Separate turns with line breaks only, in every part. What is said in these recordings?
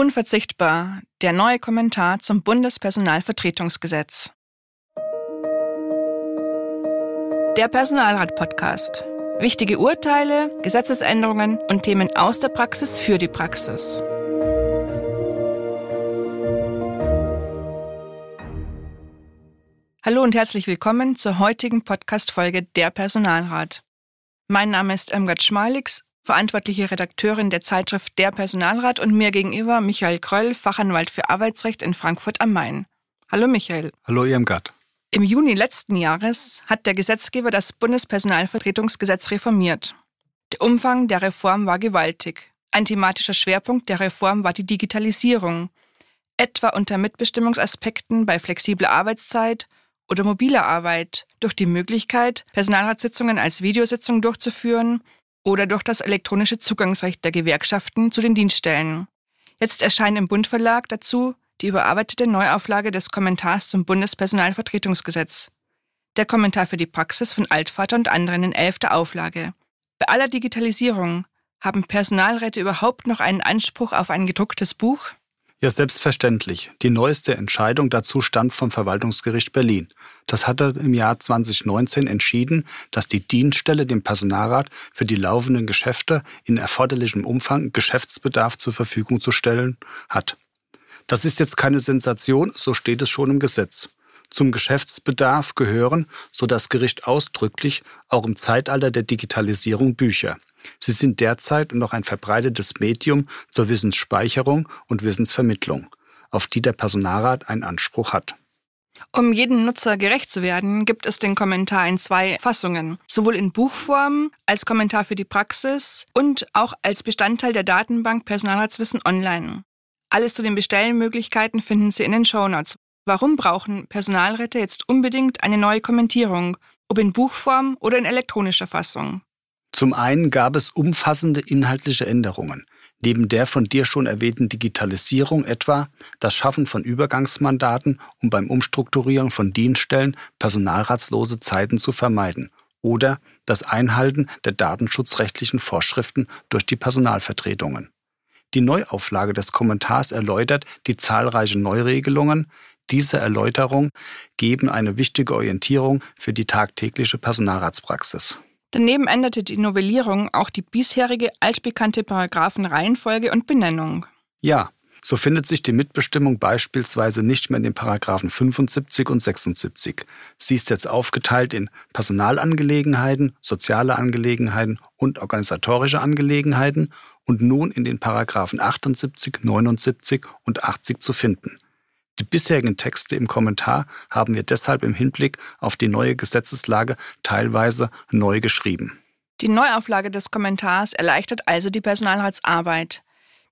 Unverzichtbar, der neue Kommentar zum Bundespersonalvertretungsgesetz. Der Personalrat-Podcast. Wichtige Urteile, Gesetzesänderungen und Themen aus der Praxis für die Praxis. Hallo und herzlich willkommen zur heutigen Podcast-Folge Der Personalrat. Mein Name ist Irmgard Schmalix verantwortliche Redakteurin der Zeitschrift Der Personalrat und mir gegenüber Michael Kröll, Fachanwalt für Arbeitsrecht in Frankfurt am Main. Hallo Michael.
Hallo Irmgard.
Im Juni letzten Jahres hat der Gesetzgeber das Bundespersonalvertretungsgesetz reformiert. Der Umfang der Reform war gewaltig. Ein thematischer Schwerpunkt der Reform war die Digitalisierung, etwa unter Mitbestimmungsaspekten bei flexibler Arbeitszeit oder mobiler Arbeit, durch die Möglichkeit, Personalratssitzungen als Videositzung durchzuführen oder durch das elektronische Zugangsrecht der Gewerkschaften zu den Dienststellen. Jetzt erscheint im Bundverlag dazu die überarbeitete Neuauflage des Kommentars zum Bundespersonalvertretungsgesetz. Der Kommentar für die Praxis von Altvater und anderen in elfter Auflage. Bei aller Digitalisierung haben Personalräte überhaupt noch einen Anspruch auf ein gedrucktes Buch?
Ja, selbstverständlich. Die neueste Entscheidung dazu stammt vom Verwaltungsgericht Berlin. Das hatte im Jahr 2019 entschieden, dass die Dienststelle dem Personalrat für die laufenden Geschäfte in erforderlichem Umfang Geschäftsbedarf zur Verfügung zu stellen hat. Das ist jetzt keine Sensation, so steht es schon im Gesetz. Zum Geschäftsbedarf gehören, so das Gericht ausdrücklich, auch im Zeitalter der Digitalisierung Bücher. Sie sind derzeit noch ein verbreitetes Medium zur Wissensspeicherung und Wissensvermittlung, auf die der Personalrat einen Anspruch hat.
Um jedem Nutzer gerecht zu werden, gibt es den Kommentar in zwei Fassungen, sowohl in Buchform als Kommentar für die Praxis und auch als Bestandteil der Datenbank Personalratswissen online. Alles zu den Bestellmöglichkeiten finden Sie in den Shownotes. Warum brauchen Personalräte jetzt unbedingt eine neue Kommentierung, ob in Buchform oder in elektronischer Fassung?
Zum einen gab es umfassende inhaltliche Änderungen. Neben der von dir schon erwähnten Digitalisierung etwa das Schaffen von Übergangsmandaten, um beim Umstrukturieren von Dienststellen personalratslose Zeiten zu vermeiden oder das Einhalten der datenschutzrechtlichen Vorschriften durch die Personalvertretungen. Die Neuauflage des Kommentars erläutert die zahlreichen Neuregelungen, diese Erläuterungen geben eine wichtige Orientierung für die tagtägliche Personalratspraxis.
Daneben änderte die Novellierung auch die bisherige altbekannte Paragraphenreihenfolge und Benennung.
Ja, so findet sich die Mitbestimmung beispielsweise nicht mehr in den Paragraphen 75 und 76. Sie ist jetzt aufgeteilt in Personalangelegenheiten, soziale Angelegenheiten und organisatorische Angelegenheiten und nun in den Paragraphen 78, 79 und 80 zu finden. Die bisherigen Texte im Kommentar haben wir deshalb im Hinblick auf die neue Gesetzeslage teilweise neu geschrieben.
Die Neuauflage des Kommentars erleichtert also die Personalratsarbeit.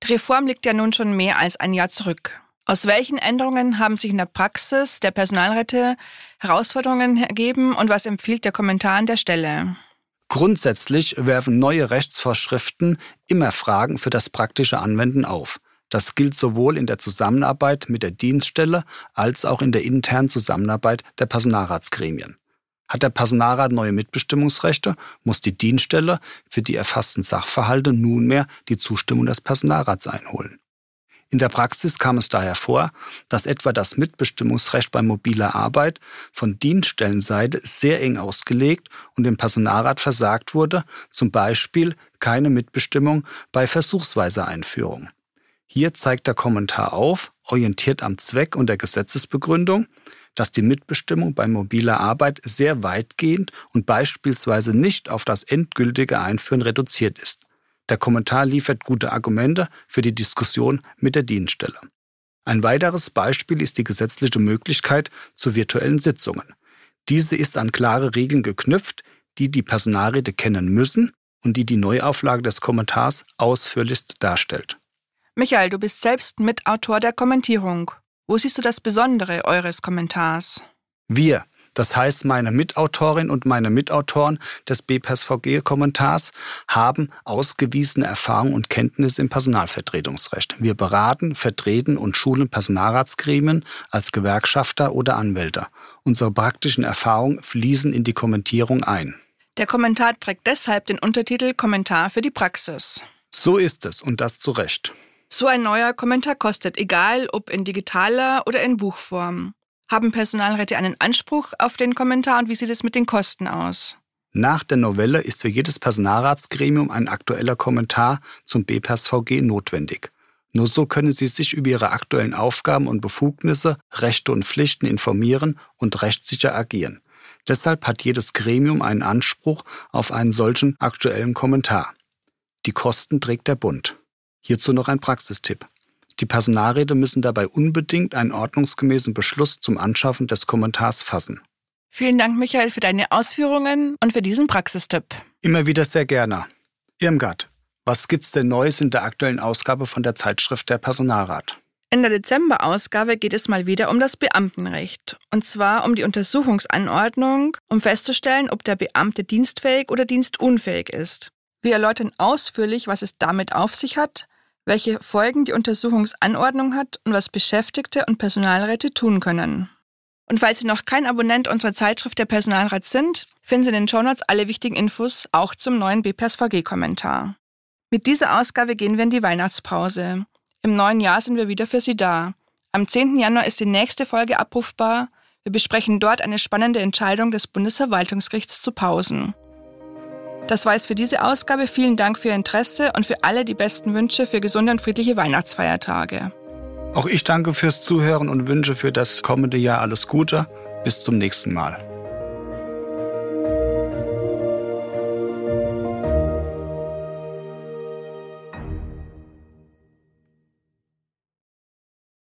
Die Reform liegt ja nun schon mehr als ein Jahr zurück. Aus welchen Änderungen haben sich in der Praxis der Personalräte Herausforderungen ergeben und was empfiehlt der Kommentar an der Stelle?
Grundsätzlich werfen neue Rechtsvorschriften immer Fragen für das praktische Anwenden auf. Das gilt sowohl in der Zusammenarbeit mit der Dienststelle als auch in der internen Zusammenarbeit der Personalratsgremien. Hat der Personalrat neue Mitbestimmungsrechte, muss die Dienststelle für die erfassten Sachverhalte nunmehr die Zustimmung des Personalrats einholen. In der Praxis kam es daher vor, dass etwa das Mitbestimmungsrecht bei mobiler Arbeit von Dienststellenseite sehr eng ausgelegt und dem Personalrat versagt wurde, zum Beispiel keine Mitbestimmung bei versuchsweiser Einführung. Hier zeigt der Kommentar auf, orientiert am Zweck und der Gesetzesbegründung, dass die Mitbestimmung bei mobiler Arbeit sehr weitgehend und beispielsweise nicht auf das endgültige Einführen reduziert ist. Der Kommentar liefert gute Argumente für die Diskussion mit der Dienststelle. Ein weiteres Beispiel ist die gesetzliche Möglichkeit zu virtuellen Sitzungen. Diese ist an klare Regeln geknüpft, die die Personalräte kennen müssen und die die Neuauflage des Kommentars ausführlichst darstellt.
Michael, du bist selbst Mitautor der Kommentierung. Wo siehst du das Besondere eures Kommentars?
Wir, das heißt meine Mitautorin und meine Mitautoren des BPSVG-Kommentars, haben ausgewiesene Erfahrung und Kenntnis im Personalvertretungsrecht. Wir beraten, vertreten und schulen Personalratsgremien als Gewerkschafter oder Anwälte. Unsere praktischen Erfahrungen fließen in die Kommentierung ein.
Der Kommentar trägt deshalb den Untertitel Kommentar für die Praxis.
So ist es und das zu Recht.
So ein neuer Kommentar kostet, egal ob in digitaler oder in Buchform. Haben Personalräte einen Anspruch auf den Kommentar und wie sieht es mit den Kosten aus?
Nach der Novelle ist für jedes Personalratsgremium ein aktueller Kommentar zum BPERS-VG notwendig. Nur so können Sie sich über Ihre aktuellen Aufgaben und Befugnisse, Rechte und Pflichten informieren und rechtssicher agieren. Deshalb hat jedes Gremium einen Anspruch auf einen solchen aktuellen Kommentar. Die Kosten trägt der Bund. Hierzu noch ein Praxistipp. Die Personalräte müssen dabei unbedingt einen ordnungsgemäßen Beschluss zum Anschaffen des Kommentars fassen.
Vielen Dank, Michael, für deine Ausführungen und für diesen Praxistipp.
Immer wieder sehr gerne. Irmgard, was gibt's denn Neues in der aktuellen Ausgabe von der Zeitschrift der Personalrat?
In der Dezemberausgabe geht es mal wieder um das Beamtenrecht. Und zwar um die Untersuchungsanordnung, um festzustellen, ob der Beamte dienstfähig oder dienstunfähig ist. Wir erläutern ausführlich, was es damit auf sich hat, welche Folgen die Untersuchungsanordnung hat und was Beschäftigte und Personalräte tun können. Und falls Sie noch kein Abonnent unserer Zeitschrift der Personalrat sind, finden Sie in den Shownotes alle wichtigen Infos, auch zum neuen BPSVG-Kommentar. Mit dieser Ausgabe gehen wir in die Weihnachtspause. Im neuen Jahr sind wir wieder für Sie da. Am 10. Januar ist die nächste Folge abrufbar. Wir besprechen dort eine spannende Entscheidung des Bundesverwaltungsgerichts zu Pausen. Das war es für diese Ausgabe. Vielen Dank für Ihr Interesse und für alle die besten Wünsche für gesunde und friedliche Weihnachtsfeiertage.
Auch ich danke fürs Zuhören und wünsche für das kommende Jahr alles Gute. Bis zum nächsten Mal.